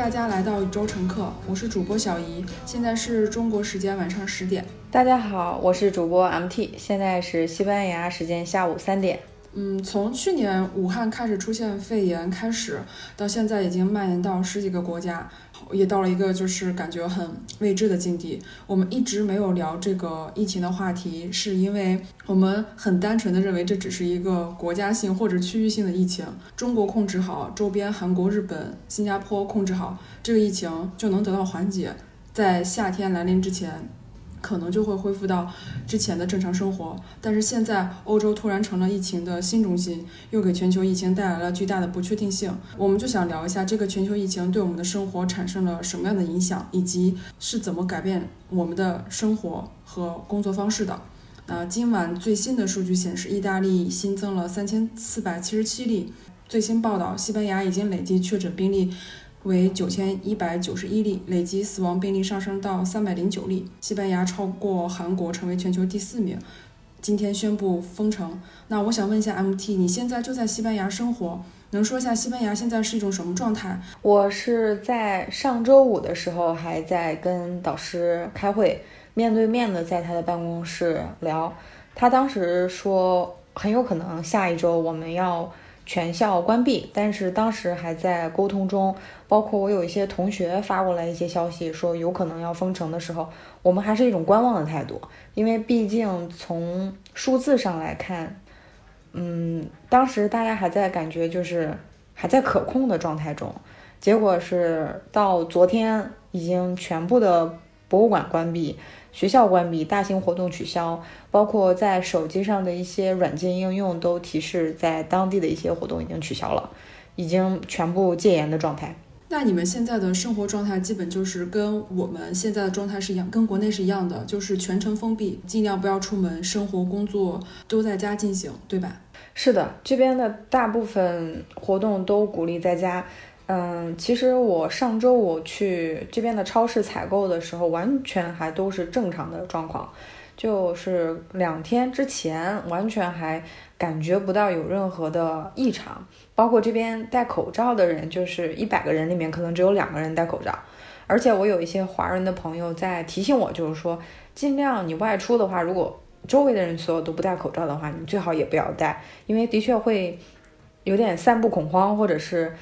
大家来到宇宙乘客，我是主播小怡，现在是中国时间晚上十点。大家好，我是主播 MT，现在是西班牙时间下午三点。嗯，从去年武汉开始出现肺炎开始，到现在已经蔓延到十几个国家，也到了一个就是感觉很未知的境地。我们一直没有聊这个疫情的话题，是因为我们很单纯的认为这只是一个国家性或者区域性的疫情，中国控制好，周边韩国、日本、新加坡控制好，这个疫情就能得到缓解，在夏天来临之前。可能就会恢复到之前的正常生活，但是现在欧洲突然成了疫情的新中心，又给全球疫情带来了巨大的不确定性。我们就想聊一下这个全球疫情对我们的生活产生了什么样的影响，以及是怎么改变我们的生活和工作方式的。那今晚最新的数据显示，意大利新增了三千四百七十七例。最新报道，西班牙已经累计确诊病例。为九千一百九十一例，累计死亡病例上升到三百零九例。西班牙超过韩国，成为全球第四名。今天宣布封城。那我想问一下，MT，你现在就在西班牙生活，能说一下西班牙现在是一种什么状态？我是在上周五的时候还在跟导师开会，面对面的在他的办公室聊。他当时说，很有可能下一周我们要。全校关闭，但是当时还在沟通中，包括我有一些同学发过来一些消息，说有可能要封城的时候，我们还是一种观望的态度，因为毕竟从数字上来看，嗯，当时大家还在感觉就是还在可控的状态中，结果是到昨天已经全部的博物馆关闭。学校关闭，大型活动取消，包括在手机上的一些软件应用都提示，在当地的一些活动已经取消了，已经全部戒严的状态。那你们现在的生活状态基本就是跟我们现在的状态是一样，跟国内是一样的，就是全程封闭，尽量不要出门，生活工作都在家进行，对吧？是的，这边的大部分活动都鼓励在家。嗯，其实我上周我去这边的超市采购的时候，完全还都是正常的状况，就是两天之前完全还感觉不到有任何的异常。包括这边戴口罩的人，就是一百个人里面可能只有两个人戴口罩。而且我有一些华人的朋友在提醒我，就是说尽量你外出的话，如果周围的人所有都不戴口罩的话，你最好也不要戴，因为的确会有点散布恐慌，或者是。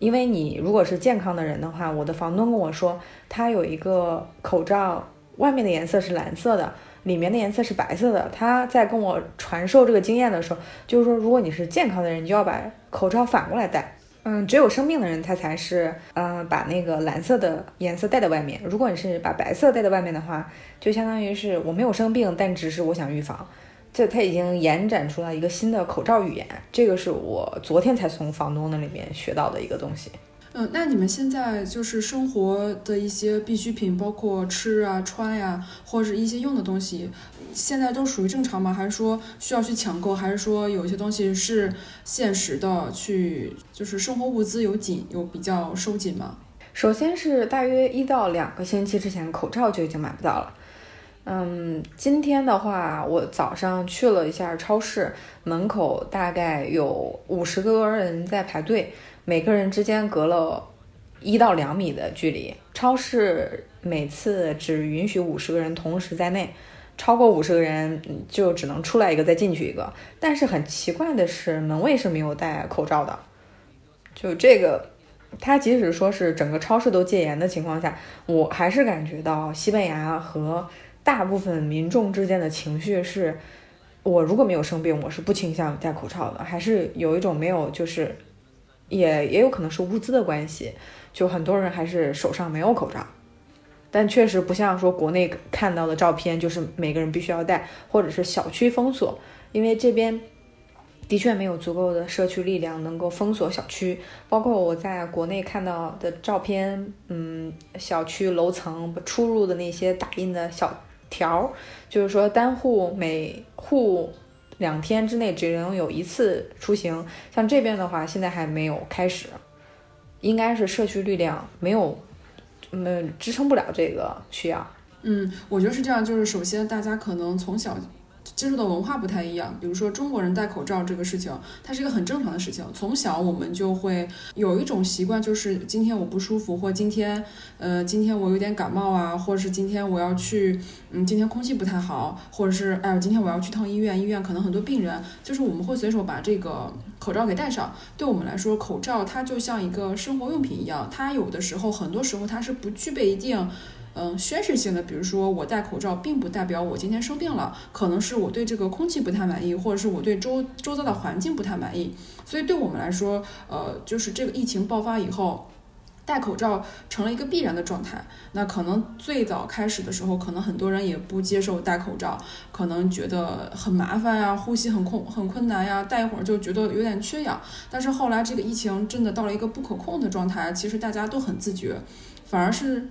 因为你如果是健康的人的话，我的房东跟我说，他有一个口罩，外面的颜色是蓝色的，里面的颜色是白色的。他在跟我传授这个经验的时候，就是说，如果你是健康的人，你就要把口罩反过来戴。嗯，只有生病的人，他才是，嗯，把那个蓝色的颜色戴在外面。如果你是把白色戴在外面的话，就相当于是我没有生病，但只是我想预防。这他已经延展出来一个新的口罩语言，这个是我昨天才从房东那里面学到的一个东西。嗯，那你们现在就是生活的一些必需品，包括吃啊、穿呀，或者是一些用的东西，现在都属于正常吗？还是说需要去抢购？还是说有一些东西是现实的去，就是生活物资有紧，有比较收紧吗？首先是大约一到两个星期之前，口罩就已经买不到了。嗯，今天的话，我早上去了一下超市，门口大概有五十多人在排队，每个人之间隔了一到两米的距离。超市每次只允许五十个人同时在内，超过五十个人就只能出来一个再进去一个。但是很奇怪的是，门卫是没有戴口罩的。就这个，他即使说是整个超市都戒严的情况下，我还是感觉到西班牙和。大部分民众之间的情绪是，我如果没有生病，我是不倾向戴口罩的，还是有一种没有，就是也也有可能是物资的关系，就很多人还是手上没有口罩，但确实不像说国内看到的照片，就是每个人必须要戴，或者是小区封锁，因为这边的确没有足够的社区力量能够封锁小区，包括我在国内看到的照片，嗯，小区楼层出入的那些打印的小。条就是说，单户每户两天之内只能有一次出行。像这边的话，现在还没有开始，应该是社区力量没有嗯支撑不了这个需要。嗯，我觉得是这样，就是首先大家可能从小接触的文化不太一样，比如说中国人戴口罩这个事情，它是一个很正常的事情，从小我们就会有一种习惯，就是今天我不舒服，或今天呃今天我有点感冒啊，或者是今天我要去，嗯今天空气不太好，或者是哎呦今天我要去趟医院，医院可能很多病人，就是我们会随手把这个口罩给戴上。对我们来说，口罩它就像一个生活用品一样，它有的时候很多时候它是不具备一定。嗯，宣示性的，比如说我戴口罩，并不代表我今天生病了，可能是我对这个空气不太满意，或者是我对周周遭的环境不太满意。所以对我们来说，呃，就是这个疫情爆发以后，戴口罩成了一个必然的状态。那可能最早开始的时候，可能很多人也不接受戴口罩，可能觉得很麻烦呀，呼吸很困很困难呀，戴一会儿就觉得有点缺氧。但是后来这个疫情真的到了一个不可控的状态，其实大家都很自觉，反而是。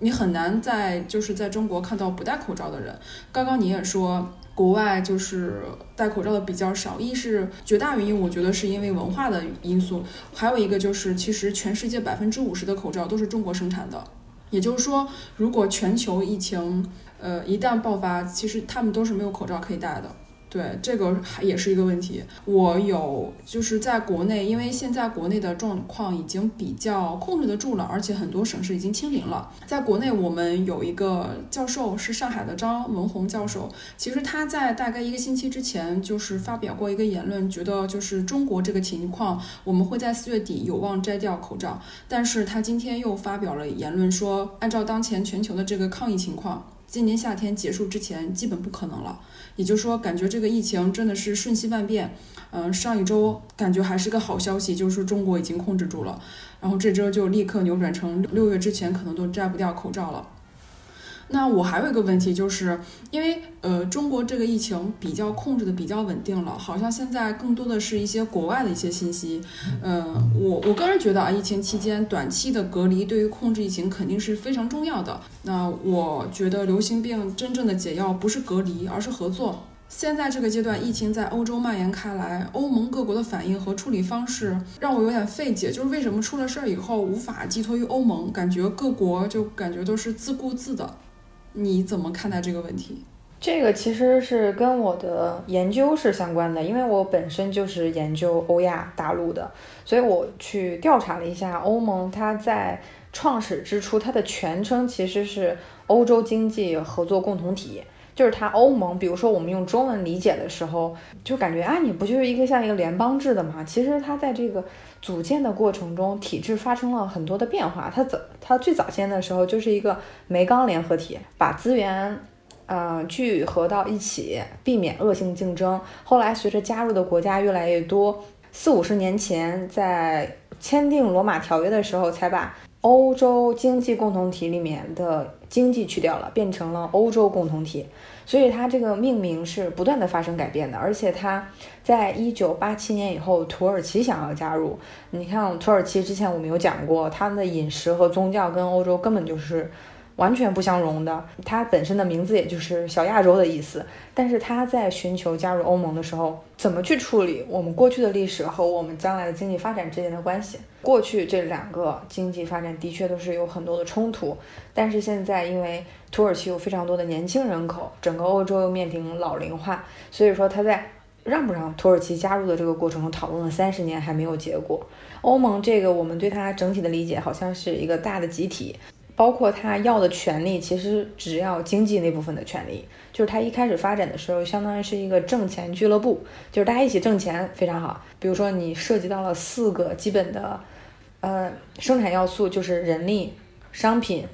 你很难在就是在中国看到不戴口罩的人。刚刚你也说，国外就是戴口罩的比较少，一是绝大原因，我觉得是因为文化的因素，还有一个就是其实全世界百分之五十的口罩都是中国生产的。也就是说，如果全球疫情呃一旦爆发，其实他们都是没有口罩可以戴的。对，这个还也是一个问题。我有就是在国内，因为现在国内的状况已经比较控制得住了，而且很多省市已经清零了。在国内，我们有一个教授是上海的张文宏教授，其实他在大概一个星期之前就是发表过一个言论，觉得就是中国这个情况，我们会在四月底有望摘掉口罩。但是他今天又发表了言论说，按照当前全球的这个抗疫情况，今年夏天结束之前基本不可能了。也就是说，感觉这个疫情真的是瞬息万变。嗯，上一周感觉还是个好消息，就是中国已经控制住了，然后这周就立刻扭转成六月之前可能都摘不掉口罩了。那我还有一个问题，就是因为呃，中国这个疫情比较控制的比较稳定了，好像现在更多的是一些国外的一些信息。嗯，我我个人觉得啊，疫情期间短期的隔离对于控制疫情肯定是非常重要的。那我觉得流行病真正的解药不是隔离，而是合作。现在这个阶段，疫情在欧洲蔓延开来，欧盟各国的反应和处理方式让我有点费解，就是为什么出了事儿以后无法寄托于欧盟，感觉各国就感觉都是自顾自的。你怎么看待这个问题？这个其实是跟我的研究是相关的，因为我本身就是研究欧亚大陆的，所以我去调查了一下欧盟，它在创始之初，它的全称其实是欧洲经济合作共同体。就是它欧盟，比如说我们用中文理解的时候，就感觉啊，你不就是一个像一个联邦制的嘛？其实它在这个组建的过程中，体制发生了很多的变化。它早，它最早先的时候就是一个煤钢联合体，把资源，呃，聚合到一起，避免恶性竞争。后来随着加入的国家越来越多，四五十年前在签订罗马条约的时候，才把欧洲经济共同体里面的经济去掉了，变成了欧洲共同体。所以它这个命名是不断的发生改变的，而且它在一九八七年以后，土耳其想要加入。你看，土耳其之前我们有讲过，他们的饮食和宗教跟欧洲根本就是完全不相容的。它本身的名字也就是小亚洲的意思，但是它在寻求加入欧盟的时候，怎么去处理我们过去的历史和我们将来的经济发展之间的关系？过去这两个经济发展的确都是有很多的冲突，但是现在因为土耳其有非常多的年轻人口，整个欧洲又面临老龄化，所以说它在让不让土耳其加入的这个过程中讨论了三十年还没有结果。欧盟这个我们对它整体的理解好像是一个大的集体，包括他要的权利其实只要经济那部分的权利，就是他一开始发展的时候相当于是一个挣钱俱乐部，就是大家一起挣钱非常好。比如说你涉及到了四个基本的呃生产要素，就是人力、商品、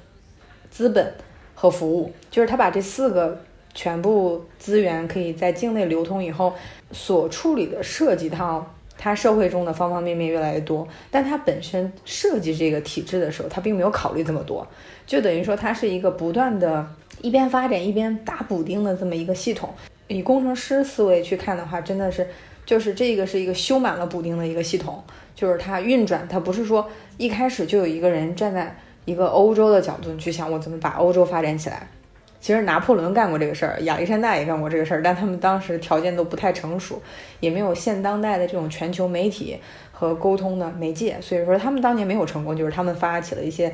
资本。和服务，就是他把这四个全部资源可以在境内流通以后，所处理的涉及到他社会中的方方面面越来越多，但他本身设计这个体制的时候，他并没有考虑这么多，就等于说它是一个不断的一边发展一边打补丁的这么一个系统。以工程师思维去看的话，真的是就是这个是一个修满了补丁的一个系统，就是它运转，它不是说一开始就有一个人站在。一个欧洲的角度去想，我怎么把欧洲发展起来？其实拿破仑干过这个事儿，亚历山大也干过这个事儿，但他们当时条件都不太成熟，也没有现当代的这种全球媒体和沟通的媒介，所以说他们当年没有成功，就是他们发起了一些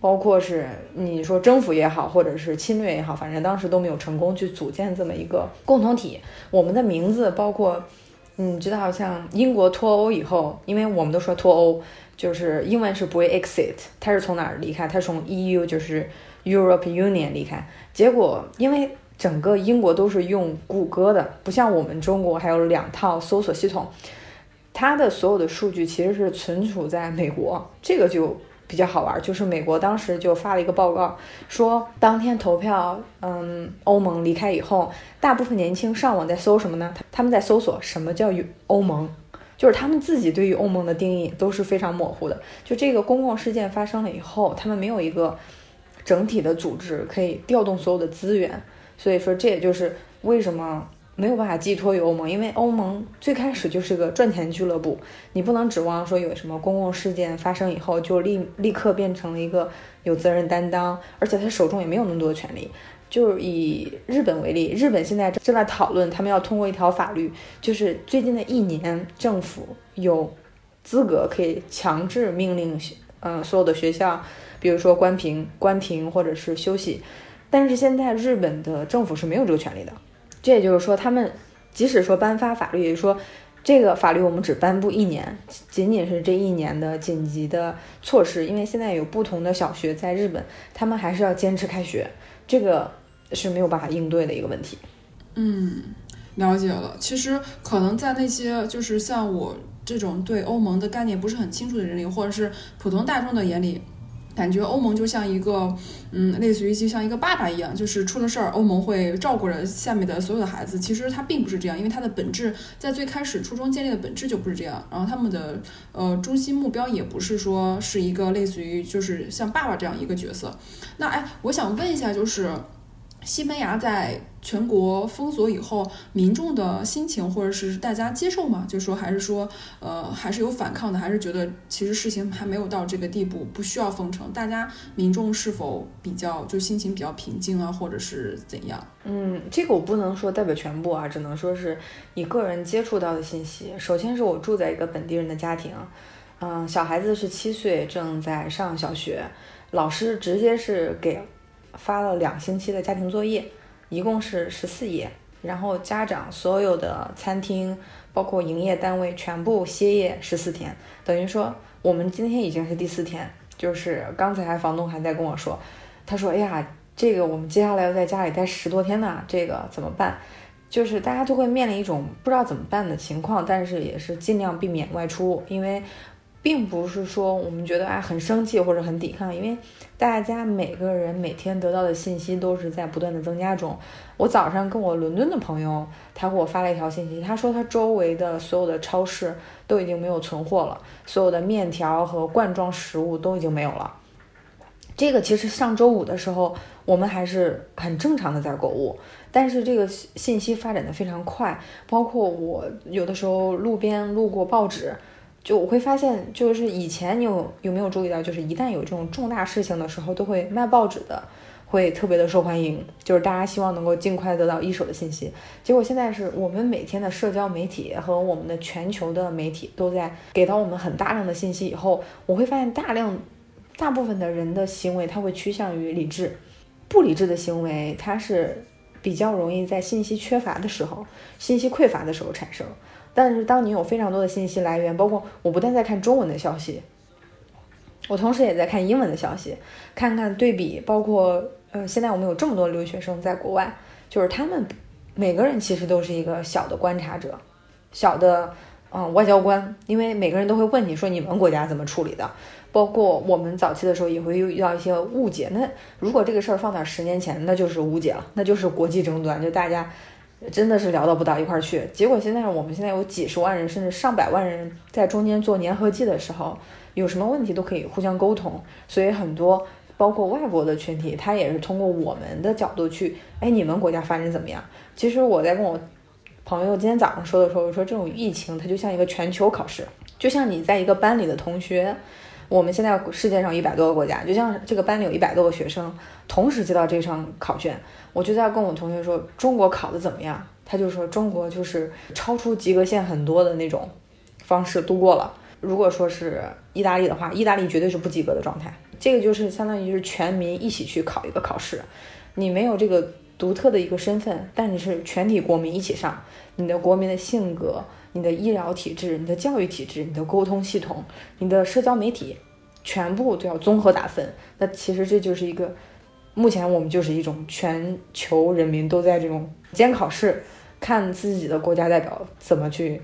包括是你说征服也好，或者是侵略也好，反正当时都没有成功去组建这么一个共同体。我们的名字包括，你知道像英国脱欧以后，因为我们都说脱欧，就是英文是 Brexit，它是从哪儿离开？它是从 EU 就是 Europe Union 离开。结果因为整个英国都是用谷歌的，不像我们中国还有两套搜索系统，它的所有的数据其实是存储在美国，这个就比较好玩。就是美国当时就发了一个报告，说当天投票，嗯，欧盟离开以后，大部分年轻上网在搜什么呢？他他们在搜索什么叫欧盟，就是他们自己对于欧盟的定义都是非常模糊的。就这个公共事件发生了以后，他们没有一个整体的组织可以调动所有的资源。所以说，这也就是为什么没有办法寄托于欧盟，因为欧盟最开始就是个赚钱俱乐部，你不能指望说有什么公共事件发生以后就立立刻变成了一个有责任担当，而且他手中也没有那么多的权利。就是以日本为例，日本现在正在讨论，他们要通过一条法律，就是最近的一年，政府有资格可以强制命令，嗯，所有的学校，比如说关停、关停或者是休息。但是现在日本的政府是没有这个权利的，这也就是说，他们即使说颁发法律，也是说这个法律我们只颁布一年，仅仅是这一年的紧急的措施，因为现在有不同的小学在日本，他们还是要坚持开学，这个是没有办法应对的一个问题。嗯，了解了。其实可能在那些就是像我这种对欧盟的概念不是很清楚的人里，或者是普通大众的眼里。感觉欧盟就像一个，嗯，类似于就像一个爸爸一样，就是出了事儿，欧盟会照顾着下面的所有的孩子。其实它并不是这样，因为它的本质在最开始初衷建立的本质就不是这样。然后他们的呃中心目标也不是说是一个类似于就是像爸爸这样一个角色。那哎，我想问一下，就是西班牙在。全国封锁以后，民众的心情或者是大家接受吗？就说还是说，呃，还是有反抗的，还是觉得其实事情还没有到这个地步，不需要封城。大家民众是否比较就心情比较平静啊，或者是怎样？嗯，这个我不能说代表全部啊，只能说是以个人接触到的信息。首先是我住在一个本地人的家庭，嗯，小孩子是七岁，正在上小学，老师直接是给发了两星期的家庭作业。一共是十四页，然后家长所有的餐厅，包括营业单位全部歇业十四天，等于说我们今天已经是第四天。就是刚才房东还在跟我说，他说：“哎呀，这个我们接下来要在家里待十多天呢，这个怎么办？”就是大家都会面临一种不知道怎么办的情况，但是也是尽量避免外出，因为。并不是说我们觉得啊很生气或者很抵抗，因为大家每个人每天得到的信息都是在不断的增加中。我早上跟我伦敦的朋友，他给我发了一条信息，他说他周围的所有的超市都已经没有存货了，所有的面条和罐装食物都已经没有了。这个其实上周五的时候我们还是很正常的在购物，但是这个信息发展的非常快，包括我有的时候路边路过报纸。就我会发现，就是以前你有有没有注意到，就是一旦有这种重大事情的时候，都会卖报纸的，会特别的受欢迎，就是大家希望能够尽快得到一手的信息。结果现在是我们每天的社交媒体和我们的全球的媒体都在给到我们很大量的信息以后，我会发现大量大部分的人的行为，他会趋向于理智，不理智的行为，它是比较容易在信息缺乏的时候、信息匮乏的时候产生。但是，当你有非常多的信息来源，包括我不但在看中文的消息，我同时也在看英文的消息，看看对比，包括呃，现在我们有这么多留学生在国外，就是他们每个人其实都是一个小的观察者，小的嗯外交官，因为每个人都会问你说你们国家怎么处理的，包括我们早期的时候也会遇到一些误解。那如果这个事儿放到十年前，那就是误解了，那就是国际争端，就大家。真的是聊到不到一块儿去，结果现在我们现在有几十万人，甚至上百万人在中间做粘合剂的时候，有什么问题都可以互相沟通。所以很多包括外国的群体，他也是通过我们的角度去，哎，你们国家发展怎么样？其实我在跟我朋友今天早上说的时候，我说这种疫情它就像一个全球考试，就像你在一个班里的同学。我们现在世界上一百多个国家，就像这个班里有一百多个学生，同时接到这场考卷，我就在跟我同学说中国考的怎么样？他就说中国就是超出及格线很多的那种方式度过了。如果说是意大利的话，意大利绝对是不及格的状态。这个就是相当于是全民一起去考一个考试，你没有这个独特的一个身份，但你是全体国民一起上，你的国民的性格、你的医疗体制、你的教育体制、你的沟通系统、你的社交媒体，全部都要综合打分。那其实这就是一个，目前我们就是一种全球人民都在这种监考试，看自己的国家代表怎么去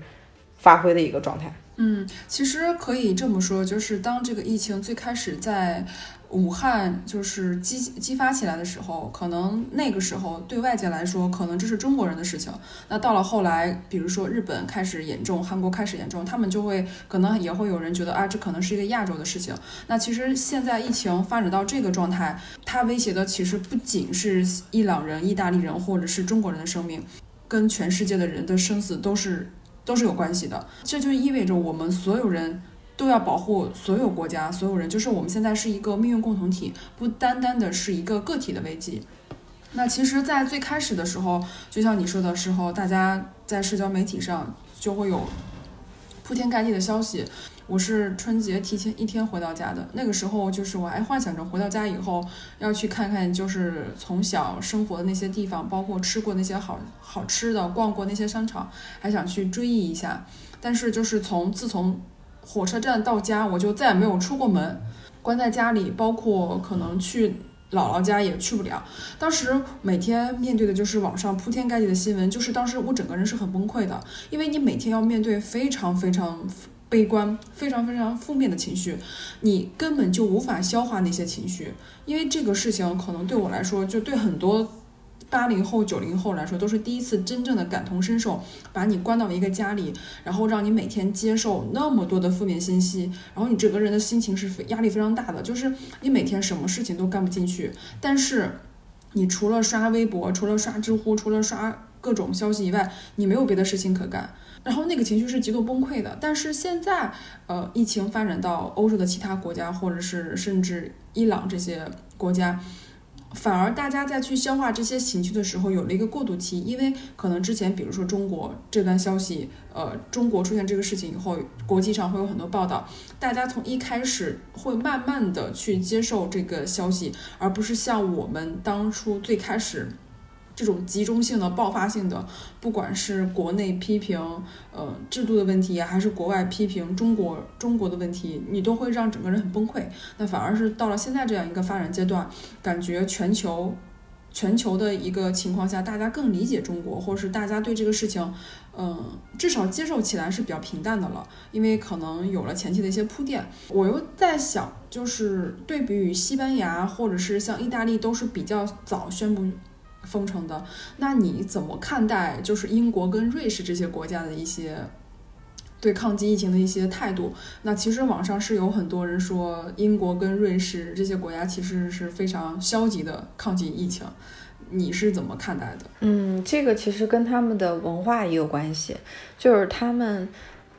发挥的一个状态。嗯，其实可以这么说，就是当这个疫情最开始在武汉就是激激发起来的时候，可能那个时候对外界来说，可能这是中国人的事情。那到了后来，比如说日本开始严重，韩国开始严重，他们就会可能也会有人觉得啊，这可能是一个亚洲的事情。那其实现在疫情发展到这个状态，它威胁的其实不仅是伊朗人、意大利人或者是中国人的生命，跟全世界的人的生死都是。都是有关系的，这就意味着我们所有人都要保护所有国家、所有人，就是我们现在是一个命运共同体，不单单的是一个个体的危机。那其实，在最开始的时候，就像你说的时候，大家在社交媒体上就会有铺天盖地的消息。我是春节提前一天回到家的，那个时候就是我还幻想着回到家以后要去看看，就是从小生活的那些地方，包括吃过那些好好吃的，逛过那些商场，还想去追忆一下。但是就是从自从火车站到家，我就再也没有出过门，关在家里，包括可能去姥姥家也去不了。当时每天面对的就是网上铺天盖地的新闻，就是当时我整个人是很崩溃的，因为你每天要面对非常非常。悲观，非常非常负面的情绪，你根本就无法消化那些情绪，因为这个事情可能对我来说，就对很多八零后、九零后来说，都是第一次真正的感同身受，把你关到一个家里，然后让你每天接受那么多的负面信息，然后你整个人的心情是非压力非常大的，就是你每天什么事情都干不进去，但是你除了刷微博、除了刷知乎、除了刷各种消息以外，你没有别的事情可干。然后那个情绪是极度崩溃的，但是现在，呃，疫情发展到欧洲的其他国家，或者是甚至伊朗这些国家，反而大家在去消化这些情绪的时候有了一个过渡期，因为可能之前，比如说中国这段消息，呃，中国出现这个事情以后，国际上会有很多报道，大家从一开始会慢慢的去接受这个消息，而不是像我们当初最开始。这种集中性的、爆发性的，不管是国内批评呃制度的问题，还是国外批评中国中国的问题，你都会让整个人很崩溃。那反而是到了现在这样一个发展阶段，感觉全球全球的一个情况下，大家更理解中国，或是大家对这个事情，嗯，至少接受起来是比较平淡的了，因为可能有了前期的一些铺垫。我又在想，就是对比于西班牙或者是像意大利，都是比较早宣布。封城的，那你怎么看待就是英国跟瑞士这些国家的一些对抗击疫情的一些态度？那其实网上是有很多人说英国跟瑞士这些国家其实是非常消极的抗击疫情，你是怎么看待的？嗯，这个其实跟他们的文化也有关系，就是他们，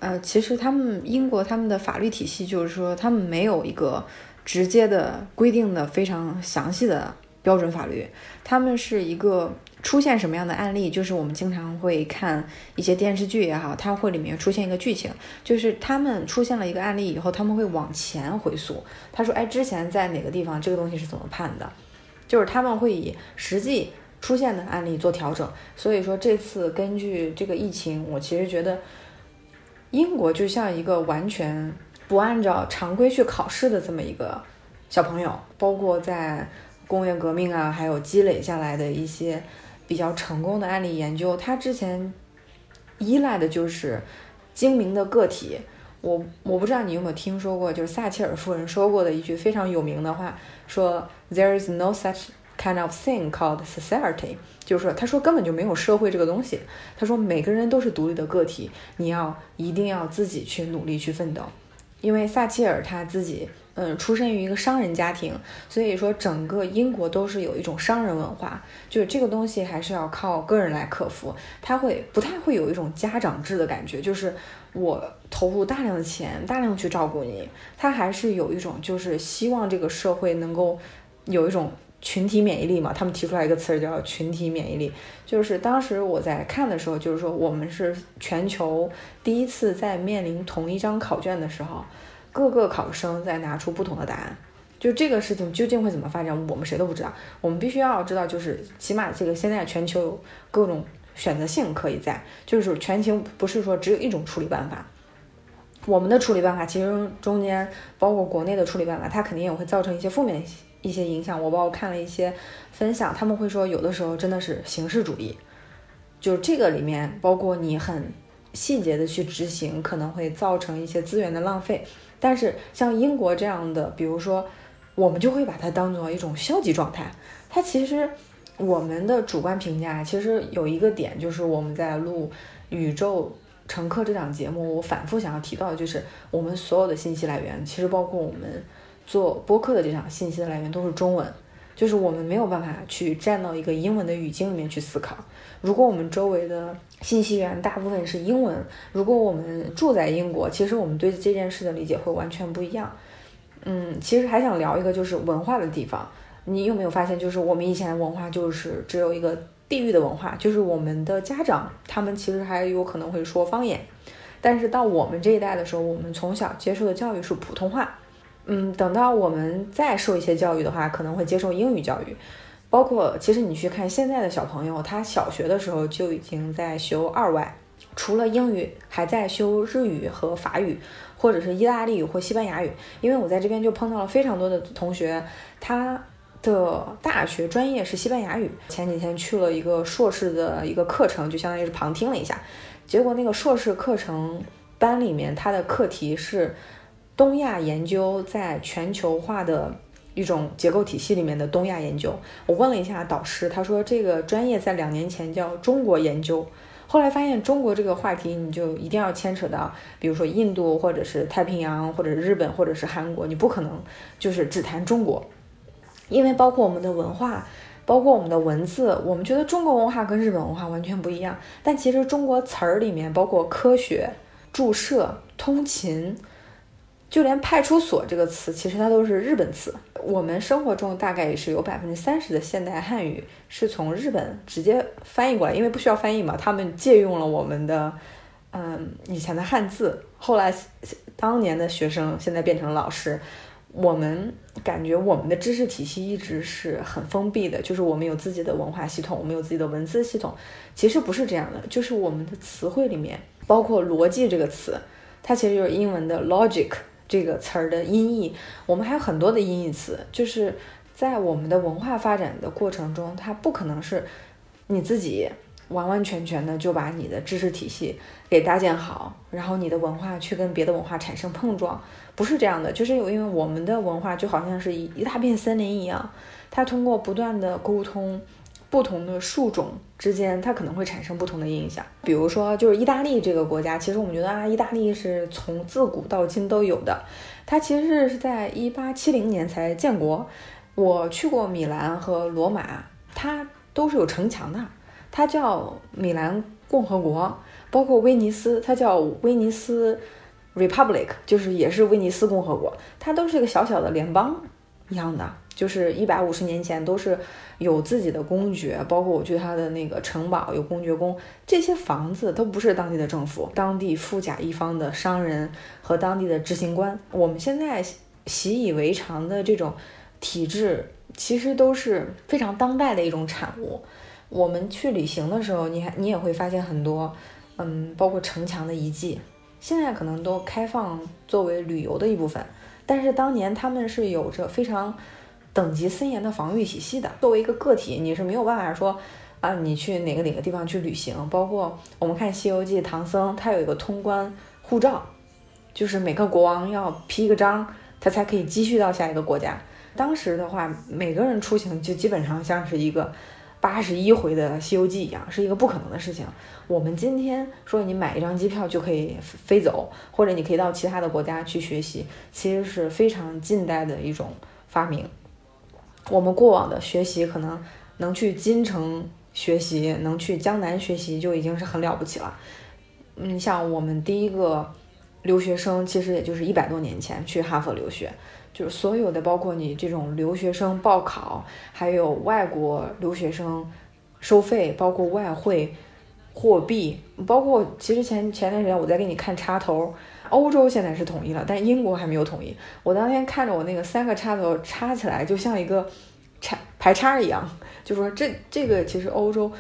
呃，其实他们英国他们的法律体系就是说他们没有一个直接的规定的非常详细的。标准法律，他们是一个出现什么样的案例，就是我们经常会看一些电视剧也好，它会里面出现一个剧情，就是他们出现了一个案例以后，他们会往前回溯，他说，哎，之前在哪个地方这个东西是怎么判的，就是他们会以实际出现的案例做调整。所以说这次根据这个疫情，我其实觉得英国就像一个完全不按照常规去考试的这么一个小朋友，包括在。工业革命啊，还有积累下来的一些比较成功的案例研究，它之前依赖的就是精明的个体。我我不知道你有没有听说过，就是撒切尔夫人说过的一句非常有名的话，说 There is no such kind of thing called society，就是说，他说根本就没有社会这个东西。他说每个人都是独立的个体，你要一定要自己去努力去奋斗。因为撒切尔他自己。嗯，出生于一个商人家庭，所以说整个英国都是有一种商人文化，就是这个东西还是要靠个人来克服。他会不太会有一种家长制的感觉，就是我投入大量的钱，大量去照顾你。他还是有一种就是希望这个社会能够有一种群体免疫力嘛，他们提出来一个词儿叫群体免疫力，就是当时我在看的时候，就是说我们是全球第一次在面临同一张考卷的时候，各个考生在拿出不同的答案。就这个事情究竟会怎么发展，我们谁都不知道。我们必须要知道，就是起码这个现在全球各种选择性可以在，就是全球不是说只有一种处理办法。我们的处理办法其实中间包括国内的处理办法，它肯定也会造成一些负面一些影响。我包括看了一些分享，他们会说有的时候真的是形式主义，就是这个里面包括你很细节的去执行，可能会造成一些资源的浪费。但是像英国这样的，比如说。我们就会把它当做一种消极状态。它其实我们的主观评价，其实有一个点，就是我们在录《宇宙乘客》这档节目，我反复想要提到的就是，我们所有的信息来源，其实包括我们做播客的这场信息的来源都是中文，就是我们没有办法去站到一个英文的语境里面去思考。如果我们周围的信息源大部分是英文，如果我们住在英国，其实我们对这件事的理解会完全不一样。嗯，其实还想聊一个就是文化的地方。你有没有发现，就是我们以前文化就是只有一个地域的文化，就是我们的家长他们其实还有可能会说方言，但是到我们这一代的时候，我们从小接受的教育是普通话。嗯，等到我们再受一些教育的话，可能会接受英语教育。包括其实你去看现在的小朋友，他小学的时候就已经在修二外，除了英语，还在修日语和法语。或者是意大利语或西班牙语，因为我在这边就碰到了非常多的同学，他的大学专业是西班牙语。前几天去了一个硕士的一个课程，就相当于是旁听了一下，结果那个硕士课程班里面，他的课题是东亚研究在全球化的一种结构体系里面的东亚研究。我问了一下导师，他说这个专业在两年前叫中国研究。后来发现中国这个话题，你就一定要牵扯到，比如说印度，或者是太平洋，或者日本，或者是韩国，你不可能就是只谈中国，因为包括我们的文化，包括我们的文字，我们觉得中国文化跟日本文化完全不一样，但其实中国词儿里面包括科学、注射、通勤。就连派出所这个词，其实它都是日本词。我们生活中大概也是有百分之三十的现代汉语是从日本直接翻译过来，因为不需要翻译嘛，他们借用了我们的，嗯，以前的汉字。后来，当年的学生现在变成老师，我们感觉我们的知识体系一直是很封闭的，就是我们有自己的文化系统，我们有自己的文字系统。其实不是这样的，就是我们的词汇里面，包括逻辑这个词，它其实就是英文的 logic。这个词儿的音译，我们还有很多的音译词，就是在我们的文化发展的过程中，它不可能是你自己完完全全的就把你的知识体系给搭建好，然后你的文化去跟别的文化产生碰撞，不是这样的。就是因为我们的文化就好像是一一大片森林一样，它通过不断的沟通。不同的树种之间，它可能会产生不同的影响。比如说，就是意大利这个国家，其实我们觉得啊，意大利是从自古到今都有的。它其实是在一八七零年才建国。我去过米兰和罗马，它都是有城墙的。它叫米兰共和国，包括威尼斯，它叫威尼斯 Republic，就是也是威尼斯共和国。它都是一个小小的联邦一样的。就是一百五十年前都是有自己的公爵，包括我去他的那个城堡有公爵宫，这些房子都不是当地的政府，当地富甲一方的商人和当地的执行官。我们现在习以为常的这种体制，其实都是非常当代的一种产物。我们去旅行的时候，你还你也会发现很多，嗯，包括城墙的遗迹，现在可能都开放作为旅游的一部分，但是当年他们是有着非常。等级森严的防御体系的，作为一个个体，你是没有办法说啊，你去哪个哪个地方去旅行。包括我们看《西游记》，唐僧他有一个通关护照，就是每个国王要批一个章，他才可以继续到下一个国家。当时的话，每个人出行就基本上像是一个八十一回的《西游记》一样，是一个不可能的事情。我们今天说你买一张机票就可以飞走，或者你可以到其他的国家去学习，其实是非常近代的一种发明。我们过往的学习可能能去京城学习，能去江南学习就已经是很了不起了。你，像我们第一个留学生，其实也就是一百多年前去哈佛留学，就是所有的，包括你这种留学生报考，还有外国留学生收费，包括外汇、货币，包括其实前前段时间我在给你看插头，欧洲现在是统一了，但英国还没有统一。我当天看着我那个三个插头插起来，就像一个插排插一样，就说这这个其实欧洲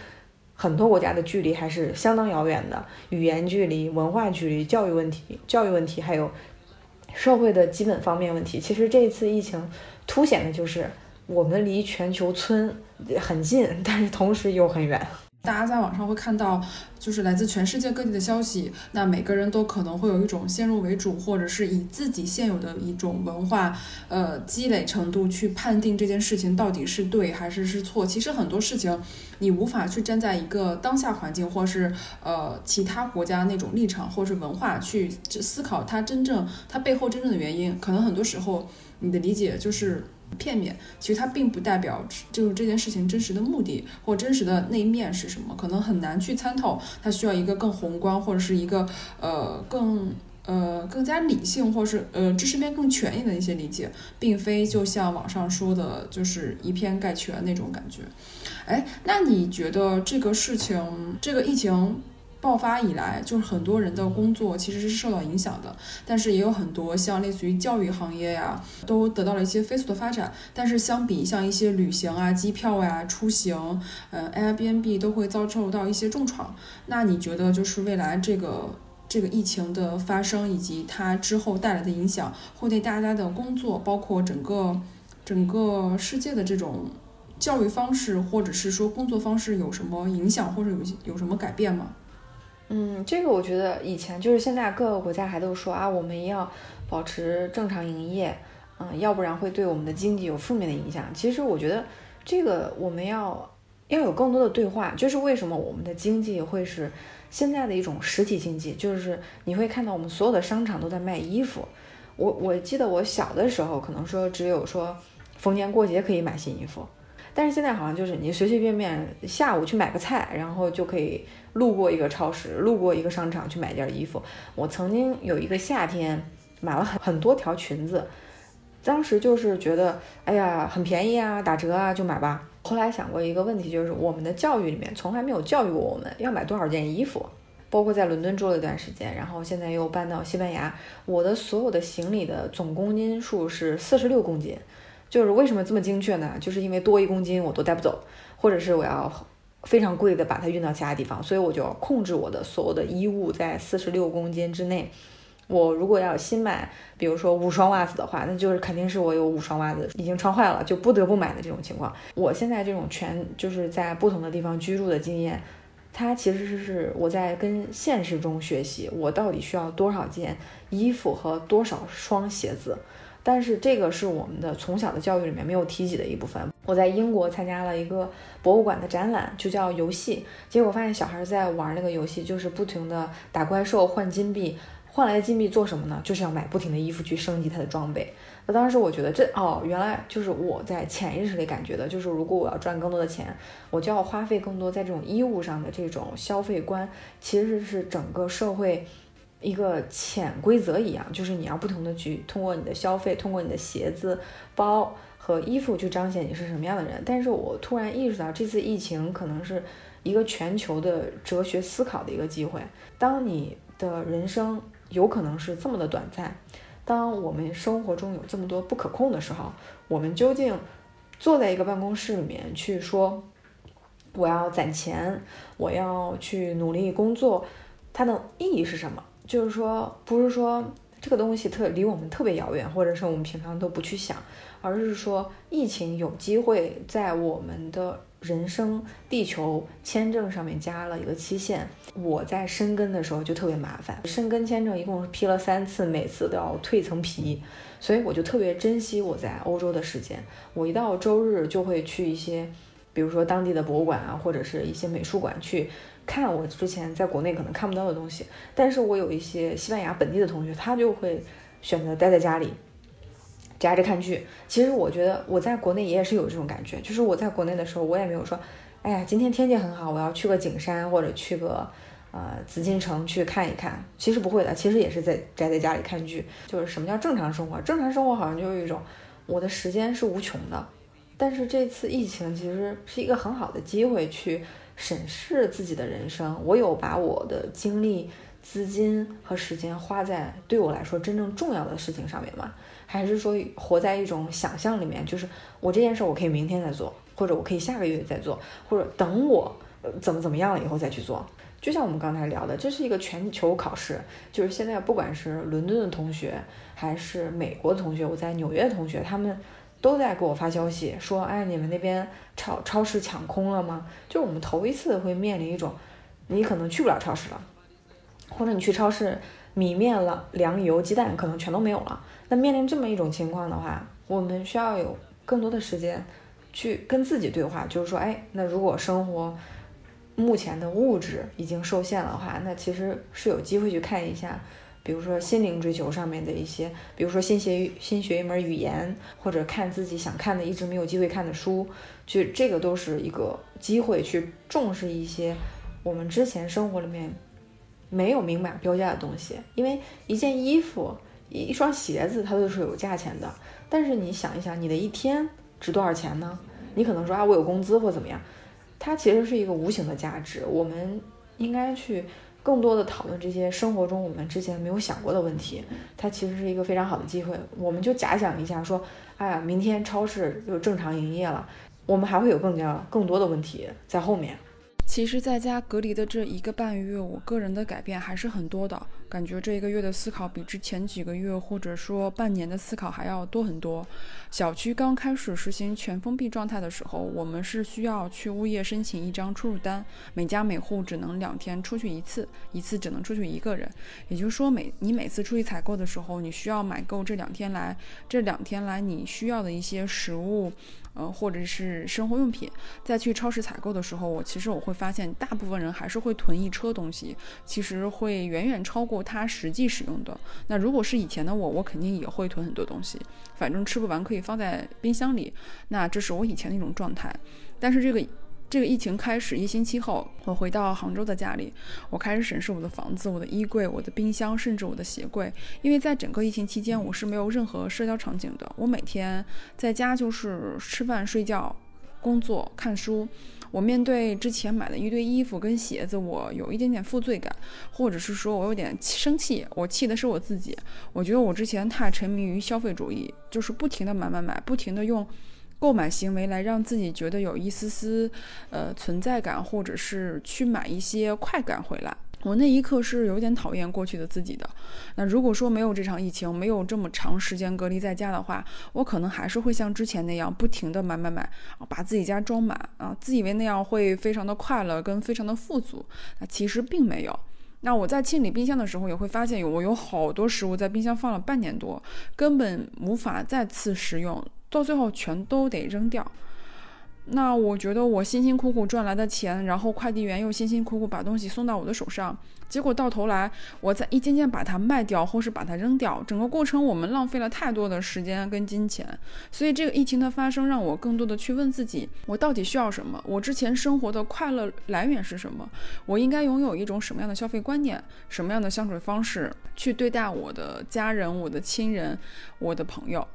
很多国家的距离还是相当遥远的，语言距离、文化距离、教育问题、教育问题，还有。社会的基本方面问题，其实这一次疫情凸显的就是我们离全球村很近，但是同时又很远。大家在网上会看到，就是来自全世界各地的消息。那每个人都可能会有一种先入为主，或者是以自己现有的一种文化，呃，积累程度去判定这件事情到底是对还是是错。其实很多事情，你无法去站在一个当下环境，或是呃其他国家那种立场，或是文化去思考它真正它背后真正的原因。可能很多时候你的理解就是。片面，其实它并不代表就是这件事情真实的目的或真实的那一面是什么，可能很难去参透。它需要一个更宏观或者是一个呃更呃更加理性或是呃知识面更全面的一些理解，并非就像网上说的，就是以偏概全那种感觉。哎，那你觉得这个事情，这个疫情？爆发以来，就是很多人的工作其实是受到影响的，但是也有很多像类似于教育行业呀，都得到了一些飞速的发展。但是相比像一些旅行啊、机票呀、出行，呃，Airbnb 都会遭受到一些重创。那你觉得，就是未来这个这个疫情的发生以及它之后带来的影响，会对大家的工作，包括整个整个世界的这种教育方式，或者是说工作方式有什么影响，或者有有什么改变吗？嗯，这个我觉得以前就是现在各个国家还都说啊，我们要保持正常营业，嗯，要不然会对我们的经济有负面的影响。其实我觉得这个我们要要有更多的对话，就是为什么我们的经济会是现在的一种实体经济，就是你会看到我们所有的商场都在卖衣服。我我记得我小的时候可能说只有说逢年过节可以买新衣服，但是现在好像就是你随随便便下午去买个菜，然后就可以。路过一个超市，路过一个商场去买件衣服。我曾经有一个夏天买了很很多条裙子，当时就是觉得，哎呀，很便宜啊，打折啊，就买吧。后来想过一个问题，就是我们的教育里面从来没有教育过我们要买多少件衣服。包括在伦敦住了一段时间，然后现在又搬到西班牙，我的所有的行李的总公斤数是四十六公斤。就是为什么这么精确呢？就是因为多一公斤我都带不走，或者是我要。非常贵的，把它运到其他地方，所以我就要控制我的所有的衣物在四十六公斤之内。我如果要新买，比如说五双袜子的话，那就是肯定是我有五双袜子已经穿坏了，就不得不买的这种情况。我现在这种全就是在不同的地方居住的经验，它其实是我在跟现实中学习，我到底需要多少件衣服和多少双鞋子。但是这个是我们的从小的教育里面没有提及的一部分。我在英国参加了一个博物馆的展览，就叫游戏。结果发现小孩在玩那个游戏，就是不停的打怪兽换金币，换来的金币做什么呢？就是要买不停的衣服去升级他的装备。那当时我觉得这哦，原来就是我在潜意识里感觉的，就是如果我要赚更多的钱，我就要花费更多在这种衣物上的这种消费观，其实是整个社会。一个潜规则一样，就是你要不停的去通过你的消费，通过你的鞋子、包和衣服去彰显你是什么样的人。但是我突然意识到，这次疫情可能是一个全球的哲学思考的一个机会。当你的人生有可能是这么的短暂，当我们生活中有这么多不可控的时候，我们究竟坐在一个办公室里面去说，我要攒钱，我要去努力工作，它的意义是什么？就是说，不是说这个东西特离我们特别遥远，或者是我们平常都不去想，而是说疫情有机会在我们的人生、地球签证上面加了一个期限。我在申根的时候就特别麻烦，申根签证一共批了三次，每次都要退层皮，所以我就特别珍惜我在欧洲的时间。我一到周日就会去一些，比如说当地的博物馆啊，或者是一些美术馆去。看我之前在国内可能看不到的东西，但是我有一些西班牙本地的同学，他就会选择待在家里宅着看剧。其实我觉得我在国内也是有这种感觉，就是我在国内的时候，我也没有说，哎呀，今天天气很好，我要去个景山或者去个呃紫禁城去看一看。其实不会的，其实也是在宅在家里看剧。就是什么叫正常生活？正常生活好像就有一种我的时间是无穷的。但是这次疫情其实是一个很好的机会去审视自己的人生。我有把我的精力、资金和时间花在对我来说真正重要的事情上面吗？还是说活在一种想象里面？就是我这件事我可以明天再做，或者我可以下个月再做，或者等我怎么怎么样了以后再去做。就像我们刚才聊的，这是一个全球考试，就是现在不管是伦敦的同学，还是美国的同学，我在纽约的同学，他们。都在给我发消息说，哎，你们那边超超市抢空了吗？就我们头一次会面临一种，你可能去不了超市了，或者你去超市，米面了、粮油、鸡蛋可能全都没有了。那面临这么一种情况的话，我们需要有更多的时间去跟自己对话，就是说，哎，那如果生活目前的物质已经受限的话，那其实是有机会去看一下。比如说心灵追求上面的一些，比如说新学新学一门语言，或者看自己想看的一直没有机会看的书，就这个都是一个机会去重视一些我们之前生活里面没有明码标价的东西。因为一件衣服、一一双鞋子，它都是有价钱的。但是你想一想，你的一天值多少钱呢？你可能说啊，我有工资或怎么样，它其实是一个无形的价值。我们应该去。更多的讨论这些生活中我们之前没有想过的问题，它其实是一个非常好的机会。我们就假想一下，说，哎呀，明天超市又正常营业了，我们还会有更加更多的问题在后面。其实，在家隔离的这一个半月，我个人的改变还是很多的。感觉这一个月的思考比之前几个月或者说半年的思考还要多很多。小区刚开始实行全封闭状态的时候，我们是需要去物业申请一张出入单，每家每户只能两天出去一次，一次只能出去一个人。也就是说，每你每次出去采购的时候，你需要买够这两天来这两天来你需要的一些食物。呃，或者是生活用品，在去超市采购的时候，我其实我会发现，大部分人还是会囤一车东西，其实会远远超过他实际使用的。那如果是以前的我，我肯定也会囤很多东西，反正吃不完可以放在冰箱里。那这是我以前的一种状态，但是这个。这个疫情开始一星期后，我回到杭州的家里，我开始审视我的房子、我的衣柜、我的冰箱，甚至我的鞋柜。因为在整个疫情期间，我是没有任何社交场景的，我每天在家就是吃饭、睡觉、工作、看书。我面对之前买的一堆衣服跟鞋子，我有一点点负罪感，或者是说我有点生气。我气的是我自己，我觉得我之前太沉迷于消费主义，就是不停的买买买，不停的用。购买行为来让自己觉得有一丝丝，呃存在感，或者是去买一些快感回来。我那一刻是有点讨厌过去的自己的。那如果说没有这场疫情，没有这么长时间隔离在家的话，我可能还是会像之前那样不停的买买买，啊把自己家装满啊，自以为那样会非常的快乐跟非常的富足。那其实并没有。那我在清理冰箱的时候，也会发现有我有好多食物在冰箱放了半年多，根本无法再次食用。到最后全都得扔掉，那我觉得我辛辛苦苦赚来的钱，然后快递员又辛辛苦苦把东西送到我的手上，结果到头来我再一件件把它卖掉或是把它扔掉，整个过程我们浪费了太多的时间跟金钱。所以这个疫情的发生让我更多的去问自己，我到底需要什么？我之前生活的快乐来源是什么？我应该拥有一种什么样的消费观念？什么样的相处方式去对待我的家人、我的亲人、我的朋友？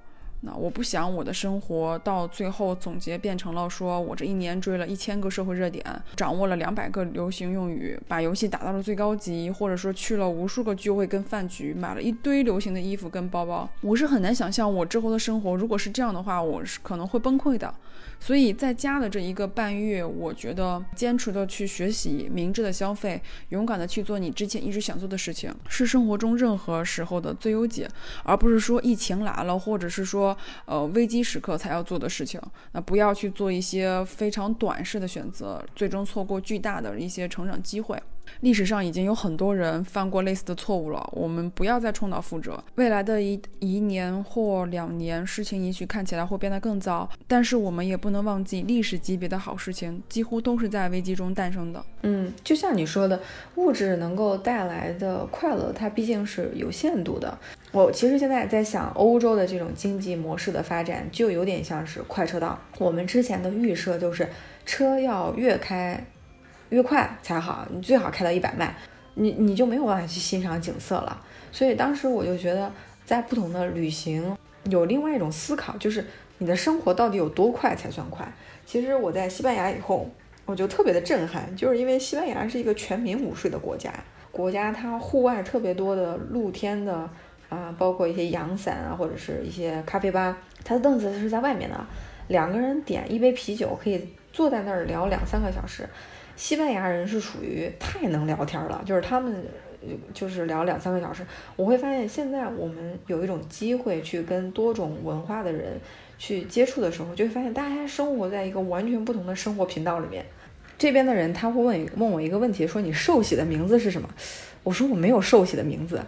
我不想我的生活到最后总结变成了说，我这一年追了一千个社会热点，掌握了两百个流行用语，把游戏打到了最高级，或者说去了无数个聚会跟饭局，买了一堆流行的衣服跟包包。我是很难想象我之后的生活，如果是这样的话，我是可能会崩溃的。所以在家的这一个半月，我觉得坚持的去学习，明智的消费，勇敢的去做你之前一直想做的事情，是生活中任何时候的最优解，而不是说疫情来了，或者是说呃危机时刻才要做的事情。那不要去做一些非常短视的选择，最终错过巨大的一些成长机会。历史上已经有很多人犯过类似的错误了，我们不要再重蹈覆辙。未来的一一年或两年，事情也许看起来会变得更糟，但是我们也不能忘记，历史级别的好事情几乎都是在危机中诞生的。嗯，就像你说的，物质能够带来的快乐，它毕竟是有限度的。我其实现在在想，欧洲的这种经济模式的发展，就有点像是快车道。我们之前的预设就是，车要越开。越快才好，你最好开到一百迈，你你就没有办法去欣赏景色了。所以当时我就觉得，在不同的旅行有另外一种思考，就是你的生活到底有多快才算快？其实我在西班牙以后，我就特别的震撼，就是因为西班牙是一个全民午睡的国家，国家它户外特别多的露天的啊，包括一些阳伞啊，或者是一些咖啡吧，他的凳子是在外面的，两个人点一杯啤酒，可以坐在那儿聊两三个小时。西班牙人是属于太能聊天了，就是他们就是聊两三个小时。我会发现现在我们有一种机会去跟多种文化的人去接触的时候，就会发现大家生活在一个完全不同的生活频道里面。这边的人他会问问我一个问题，说你寿喜的名字是什么？我说我没有寿喜的名字，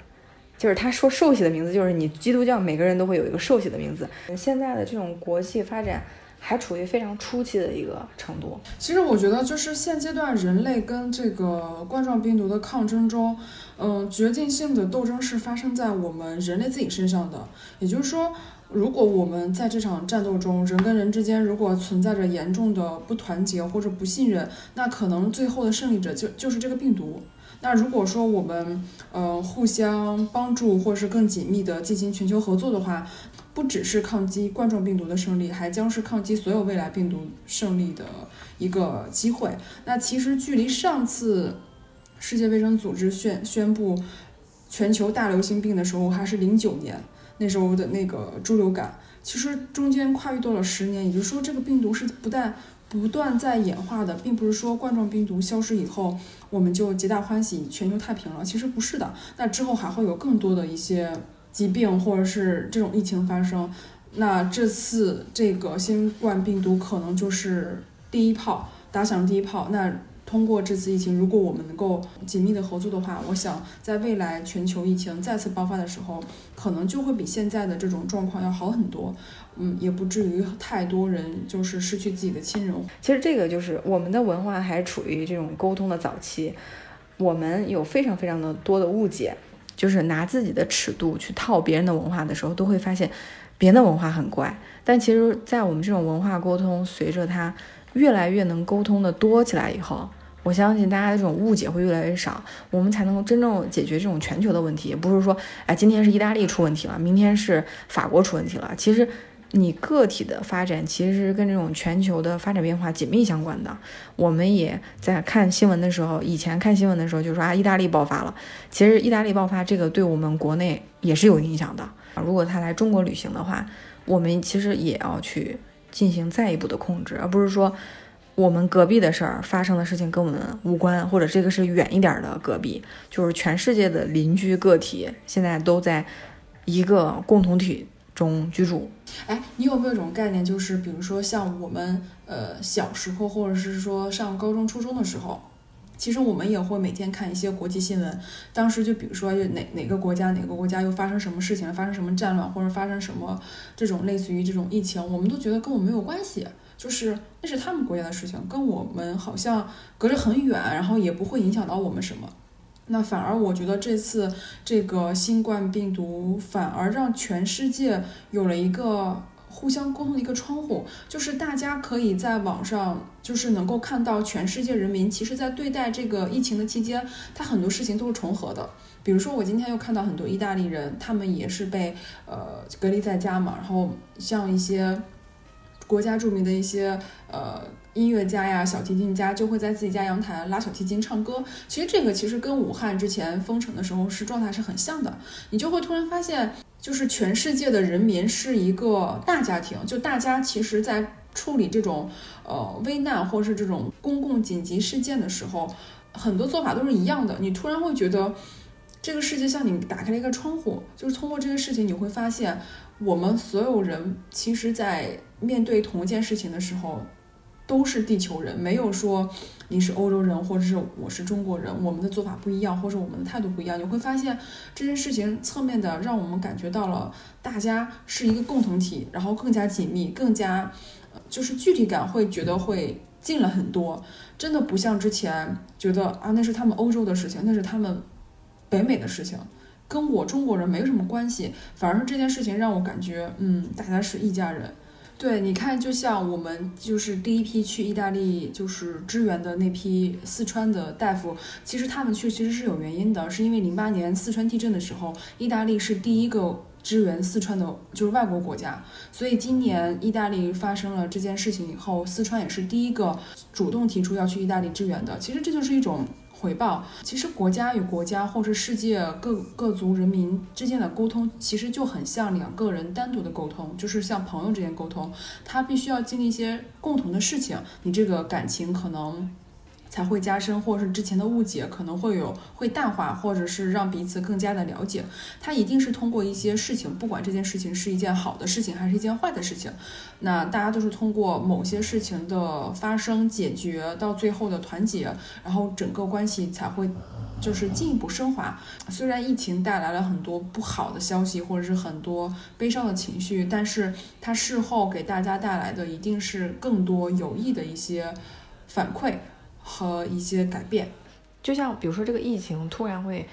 就是他说寿喜的名字就是你基督教每个人都会有一个寿喜的名字。现在的这种国际发展还处于非常初期的一个程度。其实我觉得，就是现阶段人类跟这个冠状病毒的抗争中，嗯，决定性的斗争是发生在我们人类自己身上的。也就是说，如果我们在这场战斗中，人跟人之间如果存在着严重的不团结或者不信任，那可能最后的胜利者就就是这个病毒。那如果说我们呃互相帮助，或是更紧密的进行全球合作的话，不只是抗击冠状病毒的胜利，还将是抗击所有未来病毒胜利的一个机会。那其实距离上次世界卫生组织宣宣布全球大流行病的时候，还是零九年，那时候的那个猪流感，其实中间跨越多了十年，也就是说这个病毒是不但不断在演化的，并不是说冠状病毒消失以后我们就皆大欢喜，全球太平了，其实不是的，那之后还会有更多的一些疾病或者是这种疫情发生。那这次这个新冠病毒可能就是第一炮，打响第一炮。那通过这次疫情，如果我们能够紧密的合作的话，我想在未来全球疫情再次爆发的时候，可能就会比现在的这种状况要好很多。嗯，也不至于太多人就是失去自己的亲人。其实这个就是我们的文化还处于这种沟通的早期，我们有非常非常的多的误解，就是拿自己的尺度去套别人的文化的时候，都会发现别人的文化很怪。但其实，在我们这种文化沟通，随着它越来越能沟通的多起来以后，我相信大家的这种误解会越来越少，我们才能够真正解决这种全球的问题。也不是说，哎，今天是意大利出问题了，明天是法国出问题了。其实。你个体的发展其实是跟这种全球的发展变化紧密相关的。我们也在看新闻的时候，以前看新闻的时候就说啊，意大利爆发了。其实意大利爆发这个对我们国内也是有影响的。如果他来中国旅行的话，我们其实也要去进行再一步的控制，而不是说我们隔壁的事儿发生的事情跟我们无关，或者这个是远一点的隔壁，就是全世界的邻居个体现在都在一个共同体中居住。哎，你有没有一种概念，就是比如说像我们呃小时候，或者是说上高中、初中的时候，其实我们也会每天看一些国际新闻。当时就比如说哪哪个国家哪个国家又发生什么事情，发生什么战乱，或者发生什么这种类似于这种疫情，我们都觉得跟我们没有关系，就是那是他们国家的事情，跟我们好像隔着很远，然后也不会影响到我们什么。那反而我觉得这次这个新冠病毒反而让全世界有了一个互相沟通的一个窗户，就是大家可以在网上就是能够看到全世界人民其实在对待这个疫情的期间，他很多事情都是重合的。比如说我今天又看到很多意大利人，他们也是被呃隔离在家嘛，然后像一些国家著名的一些呃。音乐家呀，小提琴家就会在自己家阳台拉小提琴唱歌。其实这个其实跟武汉之前封城的时候是状态是很像的。你就会突然发现，就是全世界的人民是一个大家庭，就大家其实在处理这种呃危难或是这种公共紧急事件的时候，很多做法都是一样的。你突然会觉得，这个世界向你打开了一个窗户，就是通过这个事情，你会发现我们所有人其实，在面对同一件事情的时候。都是地球人，没有说你是欧洲人，或者是我是中国人，我们的做法不一样，或者我们的态度不一样。你会发现这件事情侧面的让我们感觉到了大家是一个共同体，然后更加紧密，更加就是具体感会觉得会近了很多。真的不像之前觉得啊，那是他们欧洲的事情，那是他们北美的事情，跟我中国人没什么关系。反而这件事情让我感觉，嗯，大家是一家人。对，你看，就像我们就是第一批去意大利就是支援的那批四川的大夫，其实他们去其实是有原因的，是因为零八年四川地震的时候，意大利是第一个支援四川的，就是外国国家，所以今年意大利发生了这件事情以后，四川也是第一个主动提出要去意大利支援的。其实这就是一种。回报。其实国家与国家或是世界各各族人民之间的沟通，其实就很像两个人单独的沟通，就是像朋友之间沟通，他必须要经历一些共同的事情，你这个感情可能才会加深，或者是之前的误解可能会有会淡化，或者是让彼此更加的了解。他一定是通过一些事情，不管这件事情是一件好的事情还是一件坏的事情，那大家都是通过某些事情的发生、解决到最后的团结，然后整个关系才会就是进一步升华。虽然疫情带来了很多不好的消息，或者是很多悲伤的情绪，但是它事后给大家带来的一定是更多有益的一些反馈和一些改变。就像比如说这个疫情突然会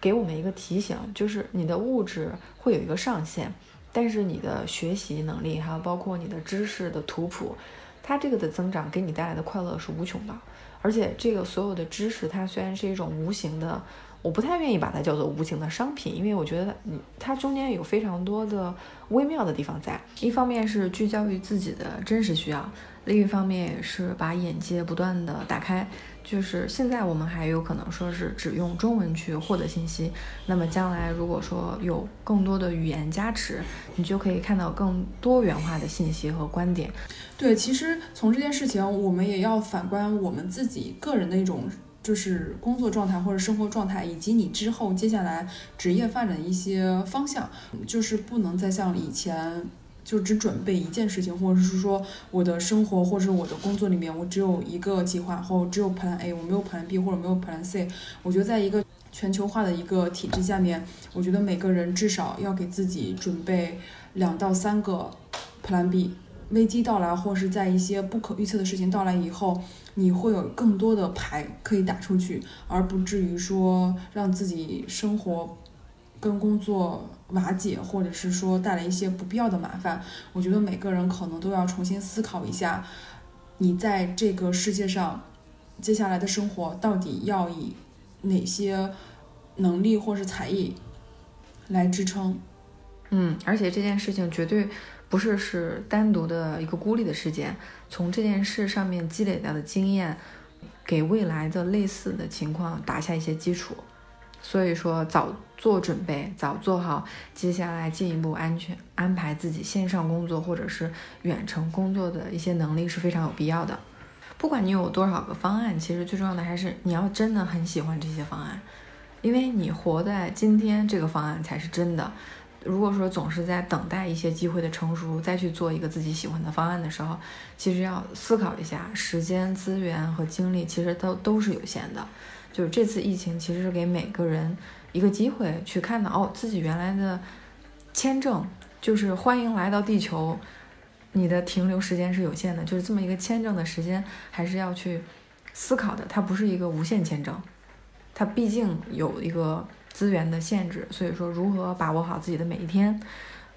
给我们一个提醒，就是你的物质会有一个上限，但是你的学习能力还有包括你的知识的图谱，它这个的增长给你带来的快乐是无穷的。而且这个所有的知识，它虽然是一种无形的，我不太愿意把它叫做无形的商品，因为我觉得嗯，它中间有非常多的微妙的地方在。一方面是聚焦于自己的真实需要，另一方面也是把眼界不断的打开。就是现在我们还有可能说是只用中文去获得信息，那么将来如果说有更多的语言加持，你就可以看到更多元化的信息和观点。对，其实从这件事情，我们也要反观我们自己个人的一种，就是工作状态或者生活状态，以及你之后接下来职业发展的一些方向，就是不能再像以前就只准备一件事情，或者是说我的生活或者我的工作里面，我只有一个计划，或只有 Plan A，我没有 Plan B 或者没有 Plan C。我觉得在一个全球化的一个体制下面，我觉得每个人至少要给自己准备两到三个 Plan B。危机到来，或是在一些不可预测的事情到来以后，你会有更多的牌可以打出去，而不至于说让自己生活跟工作瓦解，或者是说带来一些不必要的麻烦。我觉得每个人可能都要重新思考一下，你在这个世界上接下来的生活到底要以哪些能力或是才艺来支撑。嗯，而且这件事情绝对不是是单独的一个孤立的事件，从这件事上面积累到的经验，给未来的类似的情况打下一些基础。所以说，早做准备，早做好接下来进一步安全安排自己线上工作或者是远程工作的一些能力是非常有必要的。不管你有多少个方案，其实最重要的还是你要真的很喜欢这些方案，因为你活在今天，这个方案才是真的。如果说总是在等待一些机会的成熟，再去做一个自己喜欢的方案的时候，其实要思考一下，时间、资源和精力其实都都是有限的。就是这次疫情其实是给每个人一个机会，去看到哦，自己原来的签证就是欢迎来到地球，你的停留时间是有限的，就是这么一个签证的时间，还是要去思考的。它不是一个无限签证，它毕竟有一个。资源的限制，所以说如何把握好自己的每一天，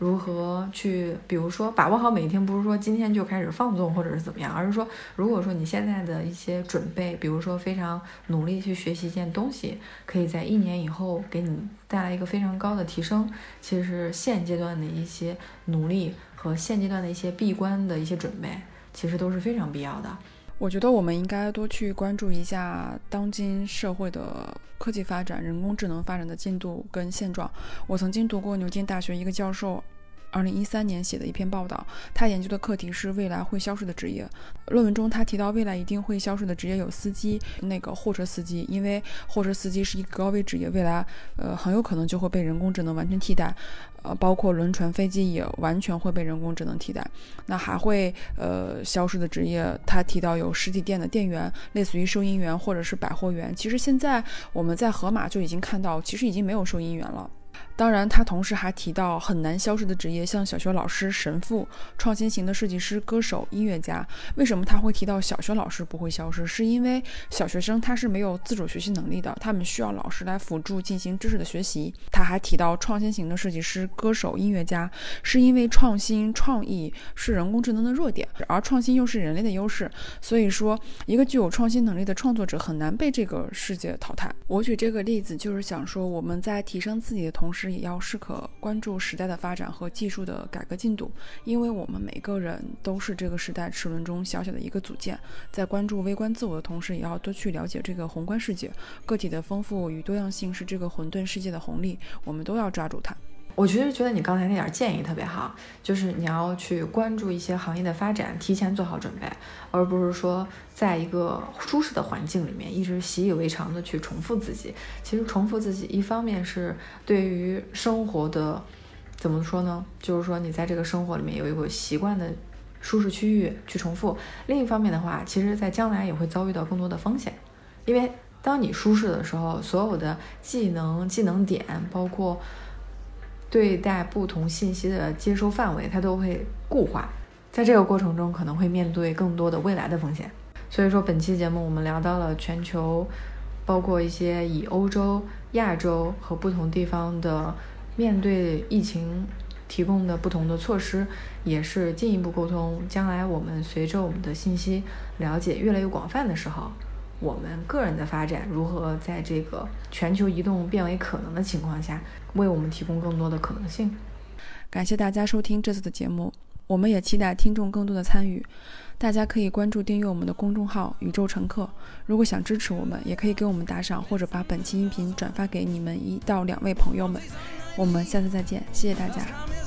如何去，比如说把握好每一天，不是说今天就开始放纵或者是怎么样，而是说，如果说你现在的一些准备，比如说非常努力去学习一件东西，可以在一年以后给你带来一个非常高的提升，其实现阶段的一些努力和现阶段的一些闭关的一些准备，其实都是非常必要的。我觉得我们应该多去关注一下当今社会的科技发展、人工智能发展的进度跟现状。我曾经读过牛津大学一个教授。二零一三年写的一篇报道，他研究的课题是未来会消失的职业。论文中他提到，未来一定会消失的职业有司机，那个货车司机，因为货车司机是一个高危职业，未来呃很有可能就会被人工智能完全替代。呃，包括轮船、飞机也完全会被人工智能替代。那还会呃消失的职业，他提到有实体店的店员，类似于收银员或者是百货员。其实现在我们在盒马就已经看到，其实已经没有收银员了。当然，他同时还提到很难消失的职业，像小学老师、神父、创新型的设计师、歌手、音乐家。为什么他会提到小学老师不会消失？是因为小学生他是没有自主学习能力的，他们需要老师来辅助进行知识的学习。他还提到创新型的设计师、歌手、音乐家，是因为创新创意是人工智能的弱点，而创新又是人类的优势。所以说，一个具有创新能力的创作者很难被这个世界淘汰。我举这个例子就是想说，我们在提升自己的同时也要适可关注时代的发展和技术的改革进度，因为我们每个人都是这个时代齿轮中小小的一个组件。在关注微观自我的同时，也要多去了解这个宏观世界。个体的丰富与多样性是这个混沌世界的红利，我们都要抓住它。我其实觉得你刚才那点建议特别好，就是你要去关注一些行业的发展，提前做好准备，而不是说在一个舒适的环境里面一直习以为常的去重复自己。其实重复自己，一方面是对于生活的怎么说呢？就是说你在这个生活里面有一个习惯的舒适区域去重复；另一方面的话，其实在将来也会遭遇到更多的风险，因为当你舒适的时候，所有的技能、技能点，包括对待不同信息的接收范围，它都会固化，在这个过程中可能会面对更多的未来的风险。所以说，本期节目我们聊到了全球，包括一些以欧洲、亚洲和不同地方的面对疫情提供的不同的措施，也是进一步沟通。将来我们随着我们的信息了解越来越广泛的时候。我们个人的发展如何在这个全球移动变为可能的情况下，为我们提供更多的可能性？感谢大家收听这次的节目，我们也期待听众更多的参与。大家可以关注订阅我们的公众号“宇宙乘客”。如果想支持我们，也可以给我们打赏，或者把本期音频转发给你们一到两位朋友们。我们下次再见，谢谢大家。